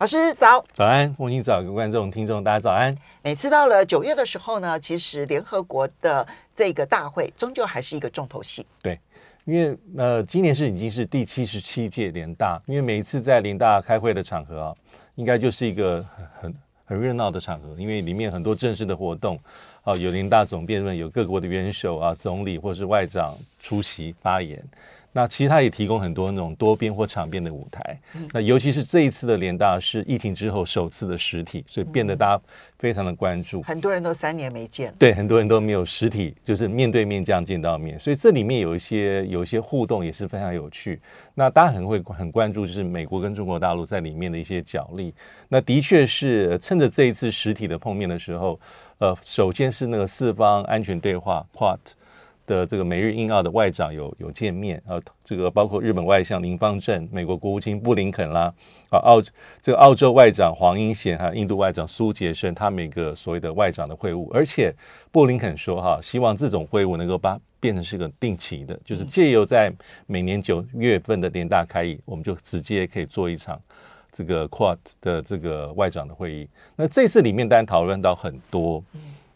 老师早，早安，凤馨早，各位观众、听众，大家早安。每次到了九月的时候呢，其实联合国的这个大会终究还是一个重头戏。对，因为呃，今年是已经是第七十七届联大，因为每一次在联大开会的场合啊。应该就是一个很很热闹的场合，因为里面很多正式的活动，啊，有联大总辩论，有各国的元首啊、总理或是外长出席发言。那其实它也提供很多那种多边或场边的舞台。那尤其是这一次的联大是疫情之后首次的实体，所以变得大家非常的关注。很多人都三年没见，对，很多人都没有实体，就是面对面这样见到面，所以这里面有一些有一些互动也是非常有趣。那大家很会很关注，就是美国跟中国大陆在里面的一些角力。那的确是趁着这一次实体的碰面的时候，呃，首先是那个四方安全对话 QUAD 的这个美日印澳的外长有有见面啊，这个包括日本外相林芳正、美国国务卿布林肯啦，啊澳这个澳洲外长黄英贤还有印度外长苏杰生，他们一个所谓的外长的会晤，而且布林肯说哈，希望这种会晤能够把变成是个定期的，就是借由在每年九月份的联大开议，我们就直接可以做一场这个 QUAD 的这个外长的会议。那这次里面当然讨论到很多。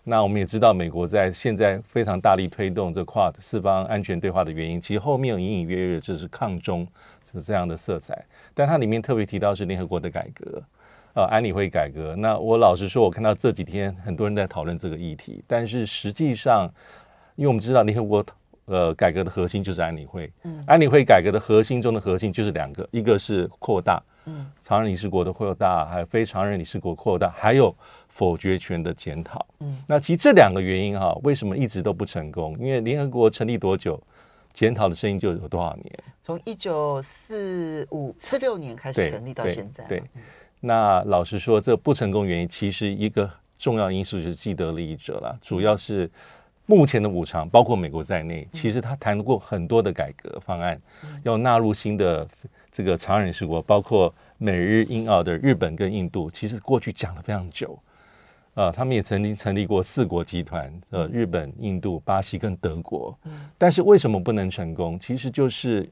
那我们也知道，美国在现在非常大力推动这 QUAD 四方安全对话的原因，其实后面有隐隐约约就是抗中是这样的色彩。但它里面特别提到是联合国的改革，呃，安理会改革。那我老实说，我看到这几天很多人在讨论这个议题，但是实际上，因为我们知道联合国呃改革的核心就是安理会，嗯，安理会改革的核心中的核心就是两个，一个是扩大，嗯，常任理事国的扩大，还有非常任理事国扩大，还有。否决权的检讨，嗯，那其实这两个原因哈，为什么一直都不成功？因为联合国成立多久，检讨的声音就有多少年？从一九四五四六年开始成立到现在。对，对，那老实说，这不成功原因其实一个重要因素就是既得利益者了，主要是目前的五常，包括美国在内，其实他谈过很多的改革方案，要纳入新的这个常任理事国，包括美日印澳的日本跟印度，其实过去讲了非常久。啊，他们也曾经成立过四国集团，呃，日本、印度、巴西跟德国。但是为什么不能成功？其实就是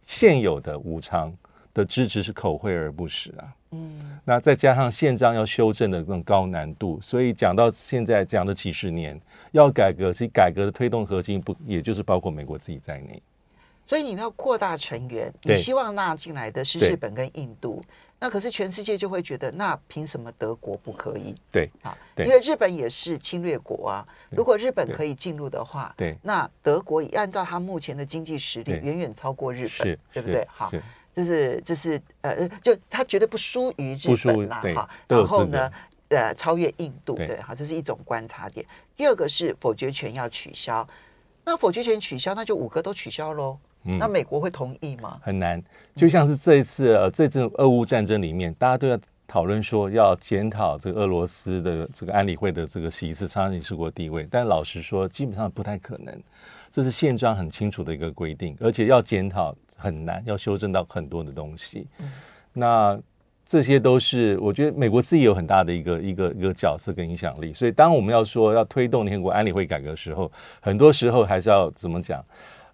现有的武昌的支持是口惠而不实啊。嗯，那再加上宪章要修正的那种高难度，所以讲到现在讲了几十年，要改革，其实改革的推动核心不也就是包括美国自己在内。所以你要扩大成员，你希望纳进来的是日本跟印度。那可是全世界就会觉得，那凭什么德国不可以？对啊，因为日本也是侵略国啊。如果日本可以进入的话，对，那德国也按照他目前的经济实力，远远超过日本，对不对？好，这是这是呃，就他绝对不输于日本啦。哈，然后呢，呃，超越印度，对，好，这是一种观察点。第二个是否决权要取消，那否决权取消，那就五个都取消喽。嗯、那美国会同意吗？很难，就像是这一次呃，这次俄乌战争里面，大家都要讨论说要检讨这个俄罗斯的这个安理会的这个席次常任理事国地位，但老实说，基本上不太可能。这是宪章很清楚的一个规定，而且要检讨很难，要修正到很多的东西。嗯、那这些都是我觉得美国自己有很大的一个一个一个角色跟影响力，所以当我们要说要推动联合国安理会改革的时候，很多时候还是要怎么讲？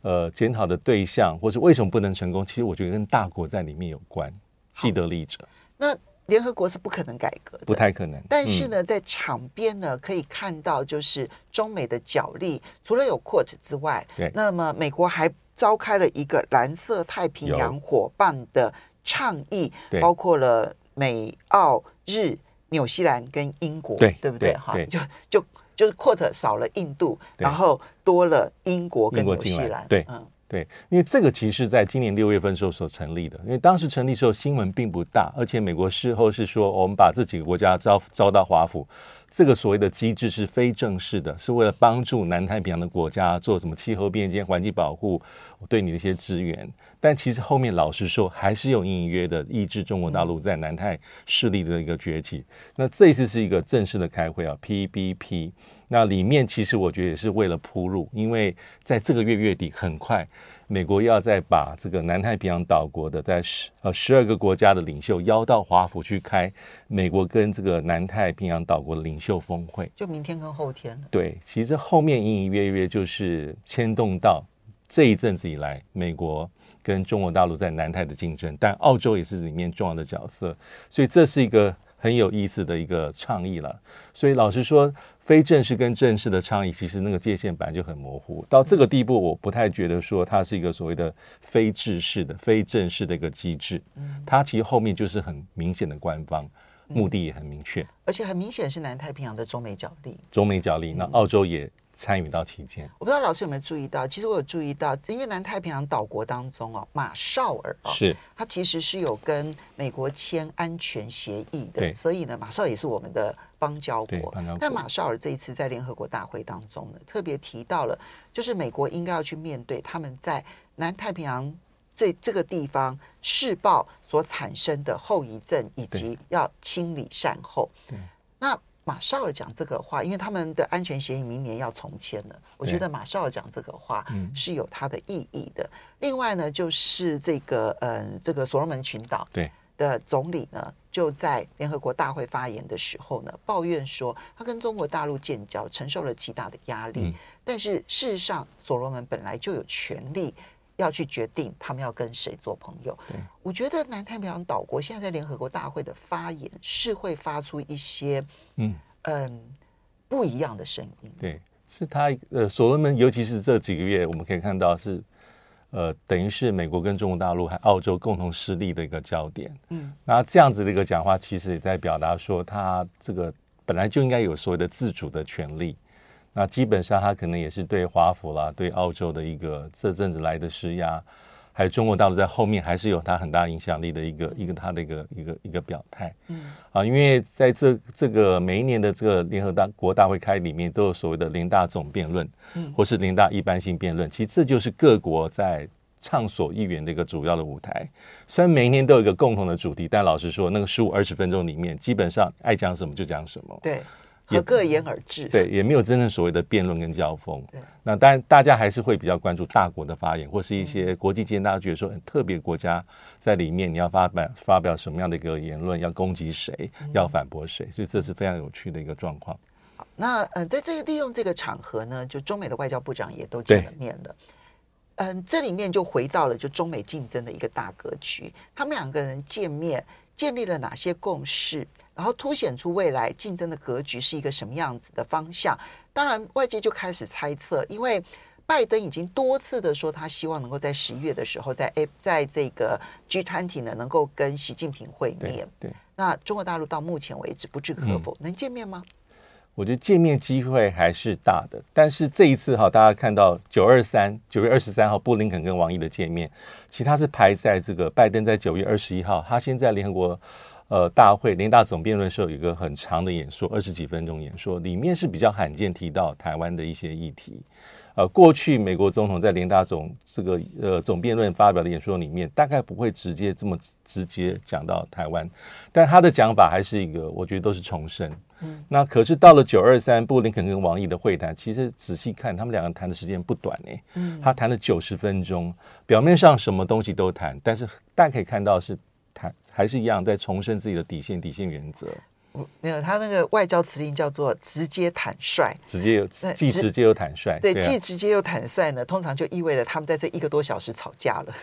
呃，检讨的对象，或是为什么不能成功？其实我觉得跟大国在里面有关，既得利益者。那联合国是不可能改革的，不太可能。但是呢，嗯、在场边呢，可以看到就是中美的角力，除了有 QUAD 之外，对，那么美国还召开了一个蓝色太平洋伙伴的倡议，包括了美、澳、日、纽西兰跟英国，对，对不对？哈，就就。就是 QUAD 少了印度，然后多了英国跟纽西兰。对，嗯，对，因为这个其实是在今年六月份时候所成立的。因为当时成立时候新闻并不大，而且美国事后是说，我们把这几个国家招招到华府，这个所谓的机制是非正式的，是为了帮助南太平洋的国家做什么气候变迁、环境保护，对你的一些支援。但其实后面老实说，还是有隐隐约的抑制中国大陆在南太势力的一个崛起。那这次是一个正式的开会啊，PBP。那里面其实我觉得也是为了铺路，因为在这个月月底，很快。美国要再把这个南太平洋岛国的在十呃十二个国家的领袖邀到华府去开美国跟这个南太平洋岛国的领袖峰会，就明天跟后天。对，其实后面隐隐约约就是牵动到这一阵子以来美国跟中国大陆在南太的竞争，但澳洲也是里面重要的角色，所以这是一个很有意思的一个倡议了。所以老实说。非正式跟正式的倡议，其实那个界限本来就很模糊。到这个地步，我不太觉得说它是一个所谓的非制式的、非正式的一个机制。它其实后面就是很明显的官方目的也很明确，而且很明显是南太平洋的中美角力。中美角力，那澳洲也参与到其间。我不知道老师有没有注意到，其实我有注意到，因为南太平洋岛国当中哦，马绍尔哦，是它其实是有跟美国签安全协议的，所以呢，马绍尔也是我们的。邦交国，但马绍尔这一次在联合国大会当中呢，特别提到了，就是美国应该要去面对他们在南太平洋这这个地方试爆所产生的后遗症，以及要清理善后。那马绍尔讲这个话，因为他们的安全协议明年要重签了，我觉得马绍尔讲这个话是有它的意义的。另外呢，就是这个嗯，这个所罗门群岛，对。的总理呢，就在联合国大会发言的时候呢，抱怨说他跟中国大陆建交承受了极大的压力。嗯、但是事实上，所罗门本来就有权利要去决定他们要跟谁做朋友。对我觉得南太平洋岛国现在在联合国大会的发言是会发出一些嗯嗯不一样的声音。对，是他呃，所罗门，尤其是这几个月，我们可以看到是。呃，等于是美国跟中国大陆还澳洲共同失利的一个焦点。嗯，那这样子的一个讲话，其实也在表达说，他这个本来就应该有所谓的自主的权利。那基本上，他可能也是对华府啦、对澳洲的一个这阵子来的施压，还有中国大陆在后面还是有他很大影响力的一个一个他的一个一个一个表态。嗯，啊，因为在这这个每一年的这个联合大国大会开里面，都有所谓的联大总辩论，嗯，或是联大一般性辩论，其实这就是各国在。畅所欲言的一个主要的舞台，虽然每一年都有一个共同的主题，但老实说，那个十五二十分钟里面，基本上爱讲什么就讲什么，对，也各言而至，对，也没有真正所谓的辩论跟交锋。对，那当然大家还是会比较关注大国的发言，或是一些国际间大家觉得说很特别国家在里面，你要发表发表什么样的一个言论，要攻击谁，要反驳谁，所以这是非常有趣的一个状况。好，那嗯，在这个利用这个场合呢，就中美的外交部长也都见了面了。嗯，这里面就回到了就中美竞争的一个大格局，他们两个人见面建立了哪些共识，然后凸显出未来竞争的格局是一个什么样子的方向。当然，外界就开始猜测，因为拜登已经多次的说他希望能够在十一月的时候在 A 在这个 G20 呢能够跟习近平会面。对，对那中国大陆到目前为止不置可否，嗯、能见面吗？我觉得见面机会还是大的，但是这一次哈，大家看到九二三九月二十三号布林肯跟王毅的见面，其他是排在这个拜登在九月二十一号，他先在联合国呃大会联大总辩论时候有一个很长的演说，二十几分钟演说，里面是比较罕见提到台湾的一些议题。呃，过去美国总统在联大总这个呃总辩论发表的演说里面，大概不会直接这么直接讲到台湾，但他的讲法还是一个，我觉得都是重申。嗯，那可是到了九二三布林肯跟王毅的会谈，其实仔细看，他们两个谈的时间不短呢。嗯，他谈了九十分钟，表面上什么东西都谈，但是大家可以看到是谈还是一样在重申自己的底线、底线原则。没有，他那个外交辞令叫做直接坦率，直接又既直接又坦率，对，既直接又坦率呢，通常就意味着他们在这一个多小时吵架了，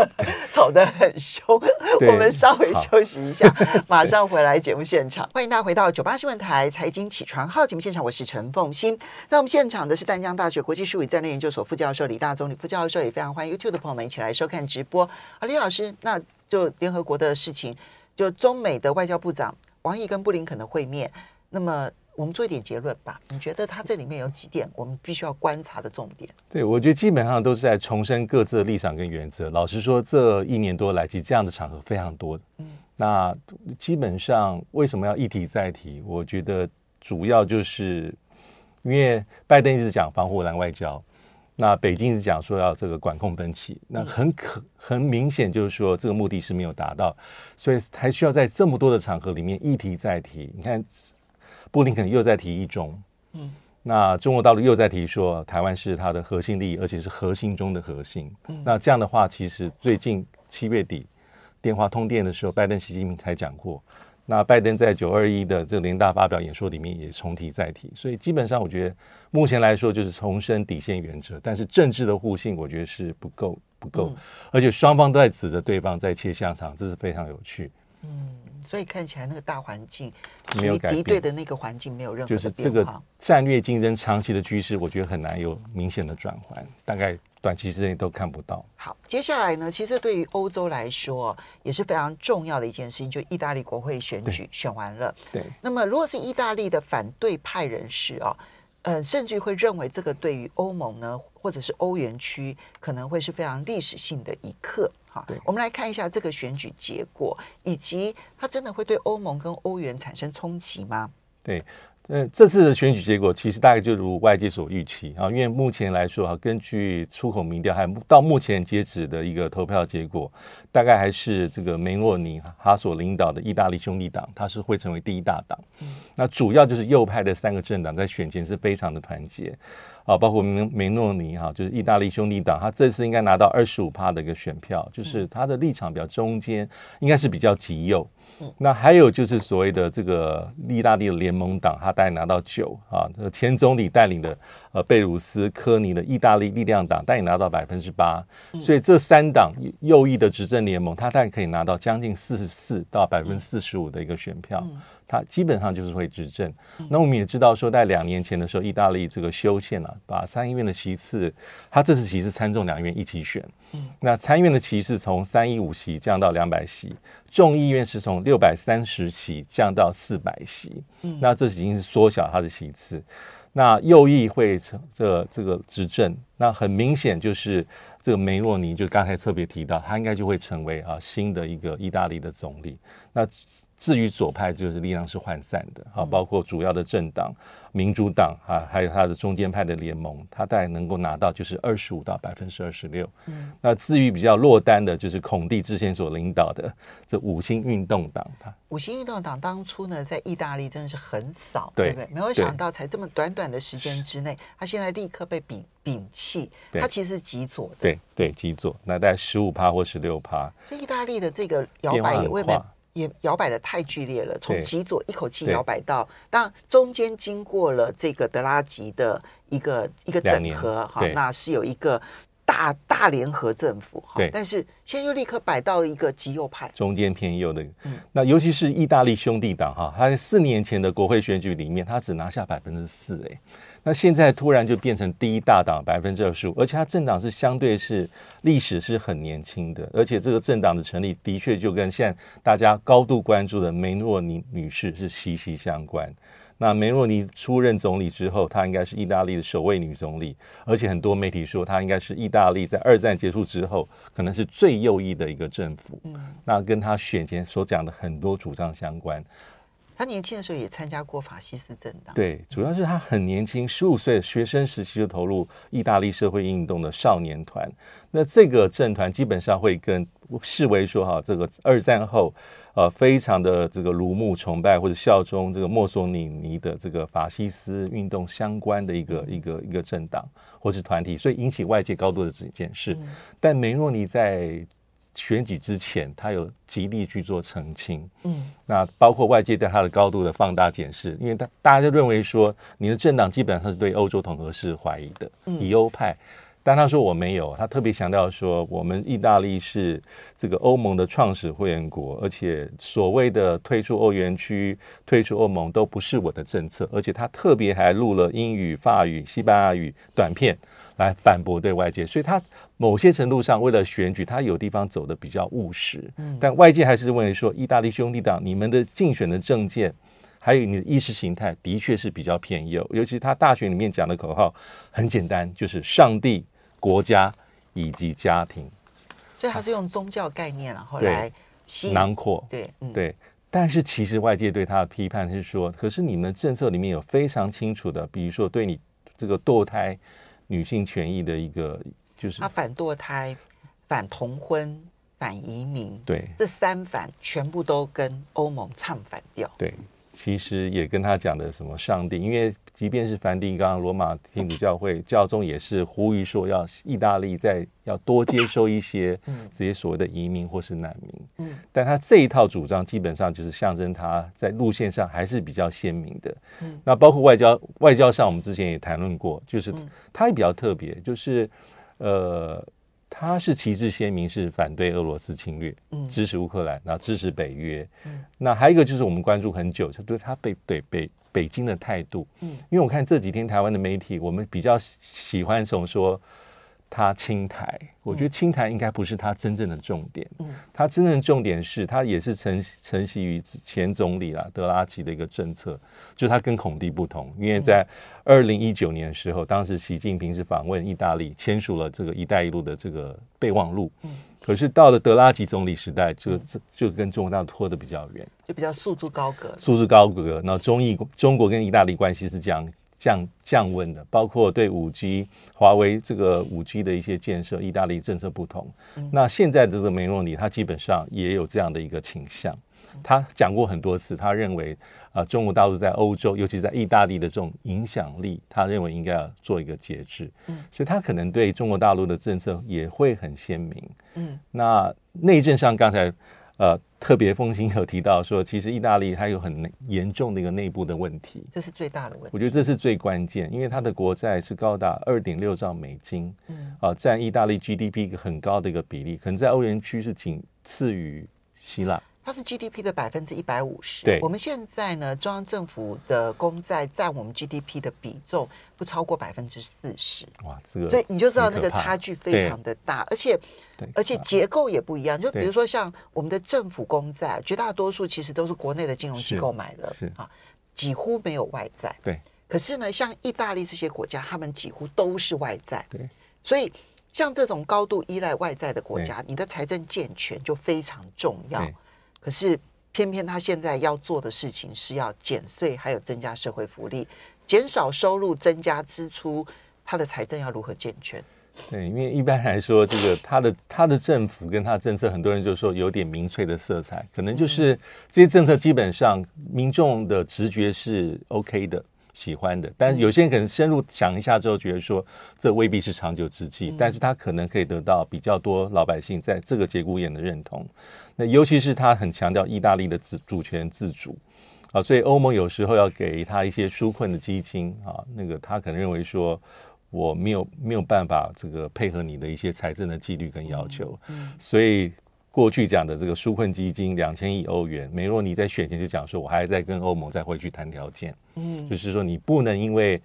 吵得很凶。我们稍微休息一下，马上回来节目现场。欢迎大家回到九八新闻台财经起床号节目现场，我是陈凤欣。在我们现场的是淡江大学国际事务与战略研究所副教授李大中李副教授，也非常欢迎 YouTube 的朋友们一起来收看直播。啊，李老师，那就联合国的事情，就中美的外交部长。王毅跟布林肯的会面，那么我们做一点结论吧。你觉得他这里面有几点我们必须要观察的重点？对，我觉得基本上都是在重申各自的立场跟原则。老实说，这一年多来，其实这样的场合非常多。嗯，那基本上为什么要一提再提？我觉得主要就是因为拜登一直讲防护栏外交，那北京一直讲说要这个管控分歧，那很可很明显就是说这个目的是没有达到，所以还需要在这么多的场合里面一提再提。你看，布林肯又在提一中，嗯。那中国大陆又在提说，台湾是它的核心利益，而且是核心中的核心。嗯、那这样的话，其实最近七月底电话通电的时候，拜登、习近平才讲过。那拜登在九二一的这个联大发表演说里面也重提再提。所以基本上，我觉得目前来说就是重申底线原则，但是政治的互信，我觉得是不够不够，嗯、而且双方都在指着对方在切香肠，这是非常有趣。嗯。所以看起来那个大环境没有敌对的那个环境没有任何就是这个战略竞争长期的趋势，我觉得很难有明显的转换，大概短期之内都看不到。好，接下来呢，其实对于欧洲来说也是非常重要的一件事情，就意大利国会选举选完了。对，那么如果是意大利的反对派人士啊。呃，甚至会认为这个对于欧盟呢，或者是欧元区，可能会是非常历史性的一刻。好，对，我们来看一下这个选举结果，以及它真的会对欧盟跟欧元产生冲击吗？对。嗯，这次的选举结果其实大概就如外界所预期啊，因为目前来说啊，根据出口民调，还到目前截止的一个投票结果，大概还是这个梅洛尼他所领导的意大利兄弟党，他是会成为第一大党。嗯，那主要就是右派的三个政党在选前是非常的团结啊，包括梅梅诺尼哈，就是意大利兄弟党，他这次应该拿到二十五趴的一个选票，就是他的立场比较中间，应该是比较极右。那还有就是所谓的这个意大利的联盟党，他大概拿到九啊，这个前总理带领的呃贝鲁斯科尼的意大利力量党，但也拿到百分之八，所以这三党右翼的执政联盟，他大概可以拿到将近四十四到百分之四十五的一个选票。他基本上就是会执政。那我们也知道说，在两年前的时候，意大利这个修宪了，把参议院的席次，他这次其实参众两院一起选。那参议院的席次从三一五席降到两百席，众议院是从六百三十席降到四百席。那这已经是缩小他的席次。那右翼会成这、这个执政，那很明显就是这个梅洛尼，就刚才特别提到，他应该就会成为啊新的一个意大利的总理。那至于左派，就是力量是涣散的啊，包括主要的政党民主党啊，还有他的中间派的联盟，他大概能够拿到就是二十五到百分之二十六。嗯，那至于比较落单的，就是孔蒂之前所领导的这五星运动党。他五星运动党当初呢，在意大利真的是很少，对不对？没有想到才这么短短的时间之内，他现在立刻被摒摒弃。他其实是极左的，对对，极左，那大概十五趴或十六趴。所以意大利的这个摇摆也未免。也摇摆的太剧烈了，从极左一口气摇摆到，当然中间经过了这个德拉吉的一个一个整合哈，那是有一个大大联合政府哈，但是现在又立刻摆到一个极右派，中间偏右的，嗯，那尤其是意大利兄弟党哈，他在四年前的国会选举里面，他只拿下百分之四哎。那现在突然就变成第一大党百分之二十五，而且它政党是相对是历史是很年轻的，而且这个政党的成立的确就跟现在大家高度关注的梅洛尼女士是息息相关。那梅洛尼出任总理之后，她应该是意大利的首位女总理，而且很多媒体说她应该是意大利在二战结束之后可能是最右翼的一个政府。嗯，那跟她选前所讲的很多主张相关。他年轻的时候也参加过法西斯政党，对，主要是他很年轻，十五岁学生时期就投入意大利社会运动的少年团。那这个政团基本上会跟视为说哈，这个二战后呃非常的这个如沐崇拜或者效忠这个墨索里尼的这个法西斯运动相关的一个一个一个政党或是团体，所以引起外界高度的检视。嗯、但梅洛尼在选举之前，他有极力去做澄清，嗯，那包括外界对他的高度的放大检视，因为他大家就认为说，你的政党基本上是对欧洲统合是怀疑的，以欧派，但他说我没有，他特别强调说，我们意大利是这个欧盟的创始会员国，而且所谓的退出欧元区、退出欧盟都不是我的政策，而且他特别还录了英语、法语、西班牙语短片。来反驳对外界，所以他某些程度上为了选举，他有地方走的比较务实。嗯，但外界还是认为说，意大利兄弟党你们的竞选的政见，还有你的意识形态，的确是比较偏右。尤其他大选里面讲的口号很简单，就是上帝、国家以及家庭。所以他是用宗教概念然后来囊括。对，嗯、对。但是其实外界对他的批判是说，可是你们的政策里面有非常清楚的，比如说对你这个堕胎女性权益的一个，就是他反堕胎、反同婚、反移民，对，这三反全部都跟欧盟唱反调。对。其实也跟他讲的什么上帝，因为即便是梵蒂冈、罗马天主教会教宗也是呼吁说，要意大利在要多接收一些这些所谓的移民或是难民。嗯，但他这一套主张基本上就是象征他在路线上还是比较鲜明的。嗯，那包括外交外交上，我们之前也谈论过，就是他也比较特别，就是呃。他是旗帜鲜明，是反对俄罗斯侵略，嗯，支持乌克兰，然后支持北约。嗯，那还有一个就是我们关注很久，就对他北对北北京的态度。嗯，因为我看这几天台湾的媒体，我们比较喜欢从说。他清台，我觉得清台应该不是他真正的重点。嗯，他真正的重点是他也是承承袭于前总理啦德拉吉的一个政策，就他跟孔蒂不同，因为在二零一九年的时候，当时习近平是访问意大利，签署了这个“一带一路”的这个备忘录。嗯，可是到了德拉吉总理时代，就就跟中国大陆拖得比较远，就比较束之高阁。束之高阁，那中意中国跟意大利关系是这样。降降温的，包括对五 G、华为这个五 G 的一些建设，意大利政策不同。嗯、那现在的这个梅洛尼，他基本上也有这样的一个倾向。他讲过很多次，他认为啊、呃，中国大陆在欧洲，尤其在意大利的这种影响力，他认为应该要做一个节制。嗯，所以他可能对中国大陆的政策也会很鲜明。嗯，那内政上刚才。呃，特别奉行有提到说，其实意大利它有很严重的一个内部的问题，这是最大的问题。我觉得这是最关键，因为它的国债是高达二点六兆美金，嗯，啊，占意大利 GDP 一个很高的一个比例，可能在欧元区是仅次于希腊。它是 GDP 的百分之一百五十。对，我们现在呢，中央政府的公债占我们 GDP 的比重不超过百分之四十。哇，这个，所以你就知道那个差距非常的大，而且，而且结构也不一样。就比如说像我们的政府公债，绝大多数其实都是国内的金融机构买的，啊，几乎没有外债。对。可是呢，像意大利这些国家，他们几乎都是外债。对。所以，像这种高度依赖外债的国家，你的财政健全就非常重要。可是，偏偏他现在要做的事情是要减税，还有增加社会福利，减少收入，增加支出，他的财政要如何健全？对，因为一般来说，这个他的他的政府跟他的政策，很多人就说有点民粹的色彩，可能就是这些政策基本上民众的直觉是 OK 的。喜欢的，但是有些人可能深入想一下之后，觉得说这未必是长久之计，嗯、但是他可能可以得到比较多老百姓在这个节骨眼的认同。那尤其是他很强调意大利的自主权自主啊，所以欧盟有时候要给他一些纾困的基金啊，那个他可能认为说我没有没有办法这个配合你的一些财政的纪律跟要求，嗯嗯、所以。过去讲的这个纾困基金两千亿欧元，梅洛尼在选前就讲说，我还在跟欧盟再回去谈条件，嗯，就是说你不能因为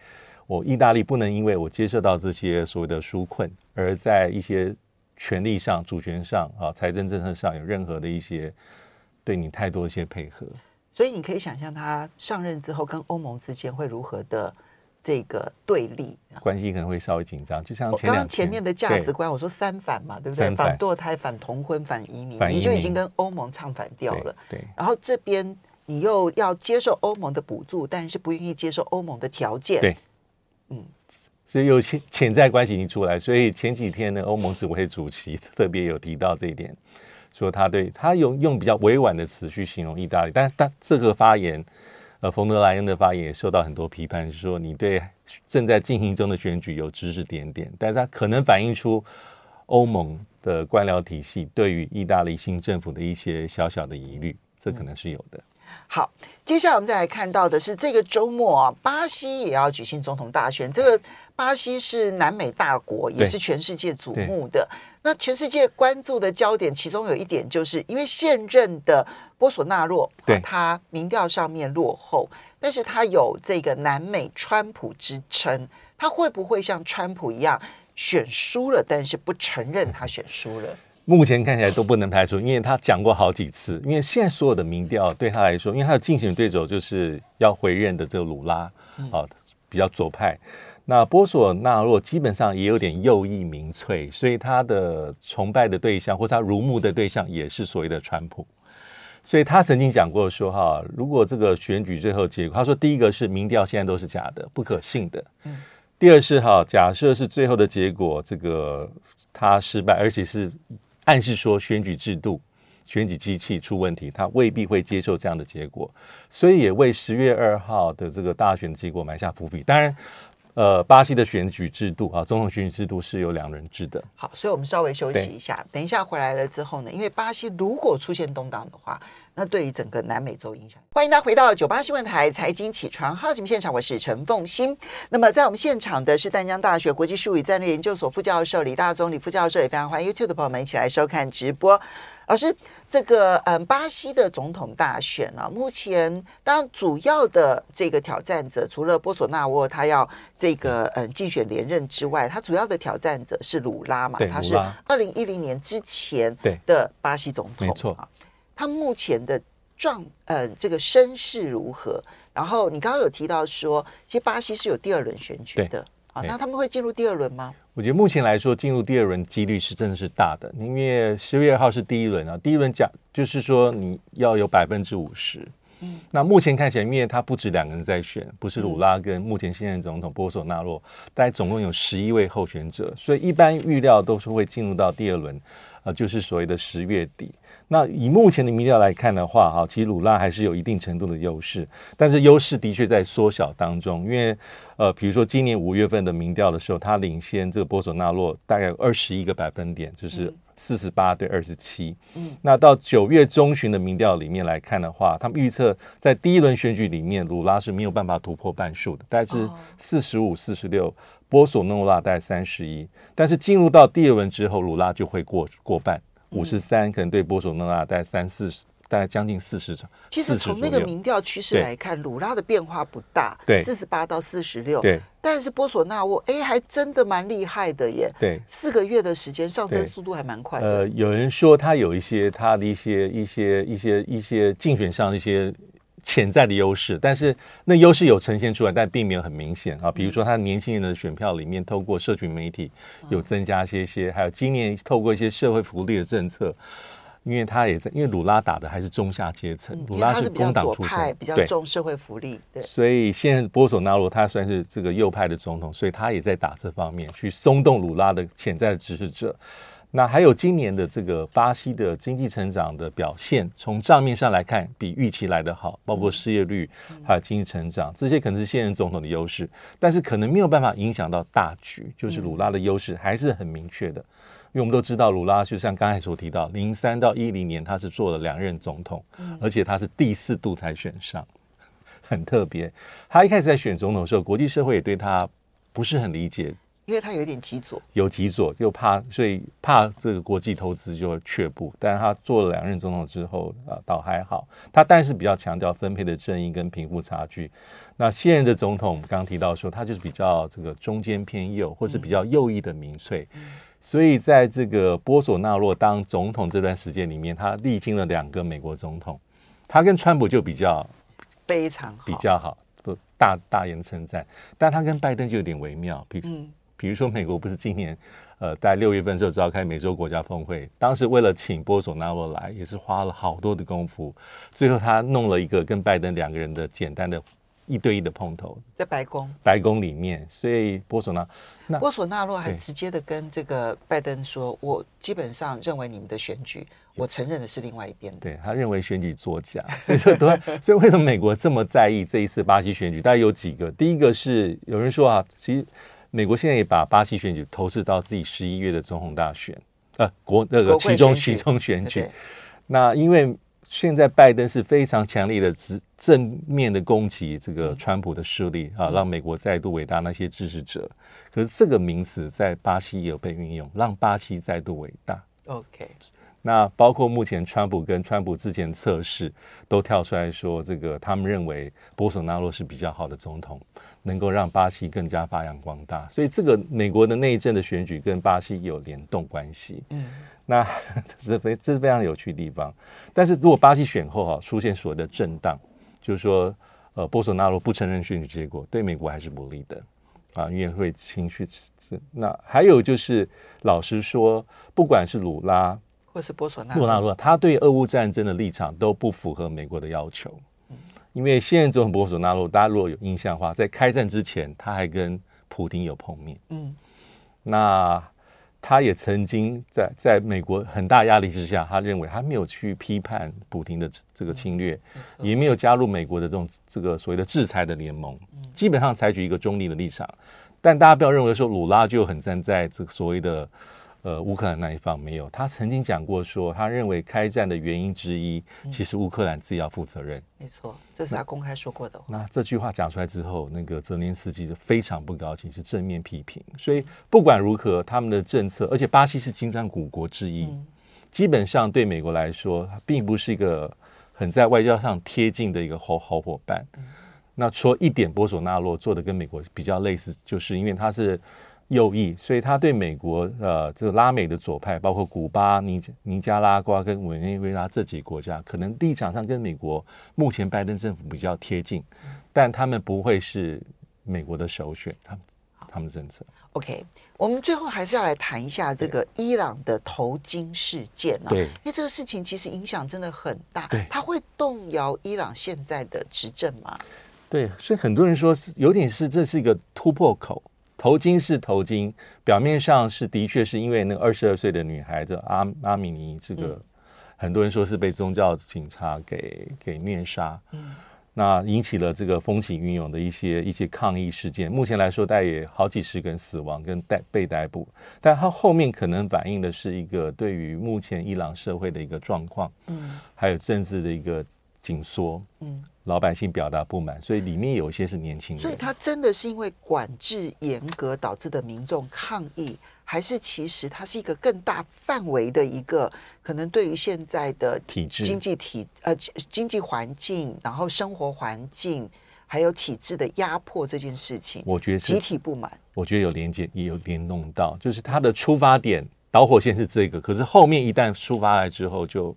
我意大利不能因为我接受到这些所谓的纾困，而在一些权力上、主权上啊、财政政策上有任何的一些对你太多一些配合。所以你可以想象他上任之后跟欧盟之间会如何的。这个对立关系可能会稍微紧张，就像前刚刚前面的价值观，我说三反嘛，对不对？反堕胎、反同婚、反移民，移民你就已经跟欧盟唱反调了。对，对然后这边你又要接受欧盟的补助，但是不愿意接受欧盟的条件。对，嗯，所以有潜潜在关系已经出来。所以前几天呢，欧盟执委会主席特别有提到这一点，说他对他用用比较委婉的词去形容意大利，但但这个发言。呃，冯德莱恩的发言也受到很多批判，是说你对正在进行中的选举有指指点点，但是它可能反映出欧盟的官僚体系对于意大利新政府的一些小小的疑虑，这可能是有的。好，接下来我们再来看到的是这个周末啊，巴西也要举行总统大选。这个巴西是南美大国，也是全世界瞩目的。那全世界关注的焦点，其中有一点就是因为现任的波索纳洛，对，他民调上面落后，但是他有这个南美川普之称，他会不会像川普一样选输了，但是不承认他选输了？目前看起来都不能排除，因为他讲过好几次。因为现在所有的民调对他来说，因为他的竞选对手就是要回任的这个鲁拉，比较左派。那波索纳洛基本上也有点右翼民粹，所以他的崇拜的对象或他如沐的对象也是所谓的川普。所以他曾经讲过说哈，如果这个选举最后结果，他说第一个是民调现在都是假的，不可信的。嗯。第二是哈，假设是最后的结果，这个他失败，而且是暗示说选举制度、选举机器出问题，他未必会接受这样的结果，所以也为十月二号的这个大选结果埋下伏笔。当然。呃，巴西的选举制度啊，总统选举制度是由两人制的。好，所以我们稍微休息一下，等一下回来了之后呢，因为巴西如果出现动荡的话，那对于整个南美洲影响。欢迎大家回到九八新闻台财经起床号节目现场，我是陈凤欣。那么在我们现场的是淡江大学国际术语战略研究所副教授李大宗李副教授，也非常欢迎 YouTube 的朋友们一起来收看直播。老师，这个嗯，巴西的总统大选啊，目前当然主要的这个挑战者，除了波索纳沃他要这个嗯竞选连任之外，他主要的挑战者是鲁拉嘛？他是二零一零年之前的巴西总统，没错啊。他目前的状嗯这个声势如何？然后你刚刚有提到说，其实巴西是有第二轮选举的。那他们会进入第二轮吗？我觉得目前来说，进入第二轮几率是真的是大的，因为十月二号是第一轮啊。第一轮讲就是说你要有百分之五十。嗯，那目前看起来，因为他不止两个人在选，不是鲁拉跟目前现任总统波索纳洛，大概总共有十一位候选者，所以一般预料都是会进入到第二轮，呃，就是所谓的十月底。那以目前的民调来看的话，哈，其实鲁拉还是有一定程度的优势，但是优势的确在缩小当中。因为，呃，比如说今年五月份的民调的时候，他领先这个波索纳洛大概有二十一个百分点，就是四十八对二十七。嗯，那到九月中旬的民调里面来看的话，他们预测在第一轮选举里面，鲁拉是没有办法突破半数的，大概是四十五、四十六，波索诺拉大概三十一。但是进入到第二轮之后，鲁拉就会过过半。五十三可能对波索纳拉大概三四十，大概将近四十场。其实从那个民调趋势来看，鲁拉的变化不大，对，四十八到四十六。对，但是波索纳沃，哎，还真的蛮厉害的耶。对，四个月的时间上升速度还蛮快的。呃，有人说他有一些他的一些一些一些一些竞选上的一些。潜在的优势，但是那优势有呈现出来，但并没有很明显啊。比如说，他年轻人的选票里面，透过社群媒体有增加一些些，还有今年透过一些社会福利的政策，因为他也在，因为鲁拉打的还是中下阶层，鲁拉是工党出身，比较重社会福利，对。所以现在波索纳罗他算是这个右派的总统，所以他也在打这方面去松动鲁拉的潜在的支持者。那还有今年的这个巴西的经济成长的表现，从账面上来看比预期来得好，包括失业率还有经济成长，这些可能是现任总统的优势，但是可能没有办法影响到大局，就是鲁拉的优势还是很明确的，因为我们都知道鲁拉就像刚才所提到，零三到一零年他是做了两任总统，而且他是第四度才选上，很特别。他一开始在选总统的时候，国际社会也对他不是很理解。因为他有点极左，有极左，就怕，所以怕这个国际投资就会却步。但是他做了两任总统之后啊，倒还好。他但是比较强调分配的正义跟贫富差距。那现任的总统刚刚提到说，他就是比较这个中间偏右，或是比较右翼的民粹。嗯、所以在这个波索纳洛当总统这段时间里面，他历经了两个美国总统，他跟川普就比较非常好，比较好，都大大言称赞。但他跟拜登就有点微妙。嗯比如说，美国不是今年，呃，在六月份就召开美洲国家峰会，当时为了请波索纳罗来，也是花了好多的功夫，最后他弄了一个跟拜登两个人的简单的一对一的碰头，在白宫，白宫里面，所以波索纳，那波索纳罗还直接的跟这个拜登说，我基本上认为你们的选举，我承认的是另外一边的，对他认为选举作假，所以说都，所以为什么美国这么在意这一次巴西选举？大概有几个，第一个是有人说啊，其实。美国现在也把巴西选举投射到自己十一月的总统大选，呃，国那个其中其中选举。那因为现在拜登是非常强烈的直正面的攻击这个川普的势力、嗯、啊，让美国再度伟大那些支持者。可是这个名词在巴西也有被运用，让巴西再度伟大。OK。那包括目前川普跟川普之前测试都跳出来说，这个他们认为波索纳罗是比较好的总统，能够让巴西更加发扬光大。所以这个美国的内政的选举跟巴西有联动关系。嗯，那 这是非这是非常有趣的地方。但是如果巴西选后哈出现所谓的震荡，就是说呃波索纳罗不承认选举结果，对美国还是不利的啊，因为会情绪。那还有就是老实说，不管是鲁拉。或是波索纳罗，他对俄乌战争的立场都不符合美国的要求。嗯，因为现任总统波索纳罗，大家如果有印象的话，在开战之前，他还跟普京有碰面。嗯，那他也曾经在在美国很大压力之下，他认为他没有去批判普京的这个侵略，嗯、也没有加入美国的这种这个所谓的制裁的联盟，嗯、基本上采取一个中立的立场。但大家不要认为说鲁拉就很站在这个所谓的。呃，乌克兰那一方没有，他曾经讲过说，他认为开战的原因之一，其实乌克兰自己要负责任。没错，这是他公开说过的话。那，那这句话讲出来之后，那个泽连斯基就非常不高兴，是正面批评。所以不管如何，他们的政策，而且巴西是金砖五国之一，嗯、基本上对美国来说，并不是一个很在外交上贴近的一个好好伙伴。嗯、那除了一点，波索纳洛做的跟美国比较类似，就是因为他是。右翼，所以他对美国呃这个拉美的左派，包括古巴、尼尼加拉瓜跟委内瑞拉这几个国家，可能立场上跟美国目前拜登政府比较贴近，但他们不会是美国的首选，他们他们的政策。OK，我们最后还是要来谈一下这个伊朗的头巾事件啊，对，因为这个事情其实影响真的很大，对，它会动摇伊朗现在的执政吗？对，所以很多人说是有点是这是一个突破口。头巾是头巾，表面上是的确是因为那个二十二岁的女孩子阿阿米尼，这个、嗯、很多人说是被宗教警察给给虐杀，嗯，那引起了这个风起云涌的一些一些抗议事件。目前来说，大概也好几十个人死亡跟逮被逮捕，但它后面可能反映的是一个对于目前伊朗社会的一个状况，嗯，还有政治的一个紧缩，嗯。老百姓表达不满，所以里面有一些是年轻人。所以他真的是因为管制严格导致的民众抗议，还是其实它是一个更大范围的一个可能对于现在的体制、经济体呃经济环境，然后生活环境还有体制的压迫这件事情，我觉得集体不满。我觉得有连接，也有联动到，就是它的出发点导火线是这个，可是后面一旦出发来之后就。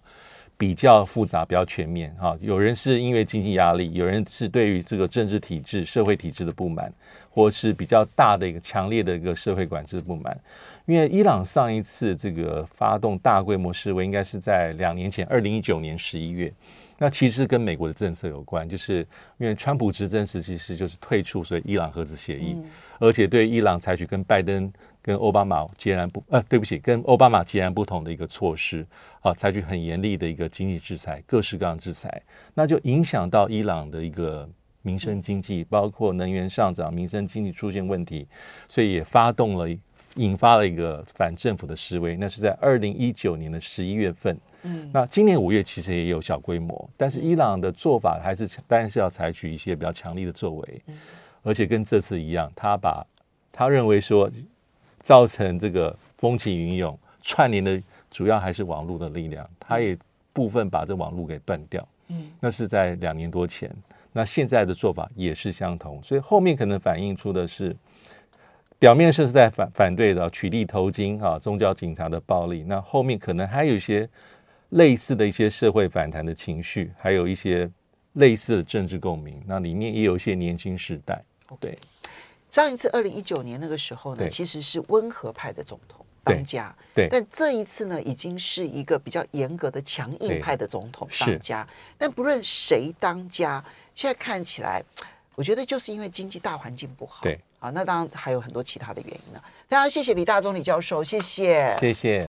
比较复杂，比较全面哈。有人是因为经济压力，有人是对于这个政治体制、社会体制的不满，或是比较大的一个强烈的一个社会管制的不满。因为伊朗上一次这个发动大规模示威，应该是在两年前，二零一九年十一月。那其实跟美国的政策有关，就是因为川普执政时期是就是退出所以伊朗核子协议，而且对伊朗采取跟拜登。跟奥巴马截然不，呃，对不起，跟奥巴马截然不同的一个措施啊，采取很严厉的一个经济制裁，各式各样制裁，那就影响到伊朗的一个民生经济，包括能源上涨，民生经济出现问题，所以也发动了，引发了一个反政府的示威。那是在二零一九年的十一月份，嗯，那今年五月其实也有小规模，但是伊朗的做法还是当然是要采取一些比较强力的作为，而且跟这次一样，他把他认为说。造成这个风起云涌，串联的主要还是网络的力量，它也部分把这网络给断掉。嗯，那是在两年多前，那现在的做法也是相同，所以后面可能反映出的是，表面是在反反对的取缔头巾啊，宗教警察的暴力，那后面可能还有一些类似的一些社会反弹的情绪，还有一些类似的政治共鸣，那里面也有一些年轻时代，对。上一次二零一九年那个时候呢，其实是温和派的总统当家，对。对，但这一次呢，已经是一个比较严格的强硬派的总统当家。但不论谁当家，现在看起来，我觉得就是因为经济大环境不好。对，啊，那当然还有很多其他的原因呢。非常谢谢李大中李教授，谢谢，谢谢。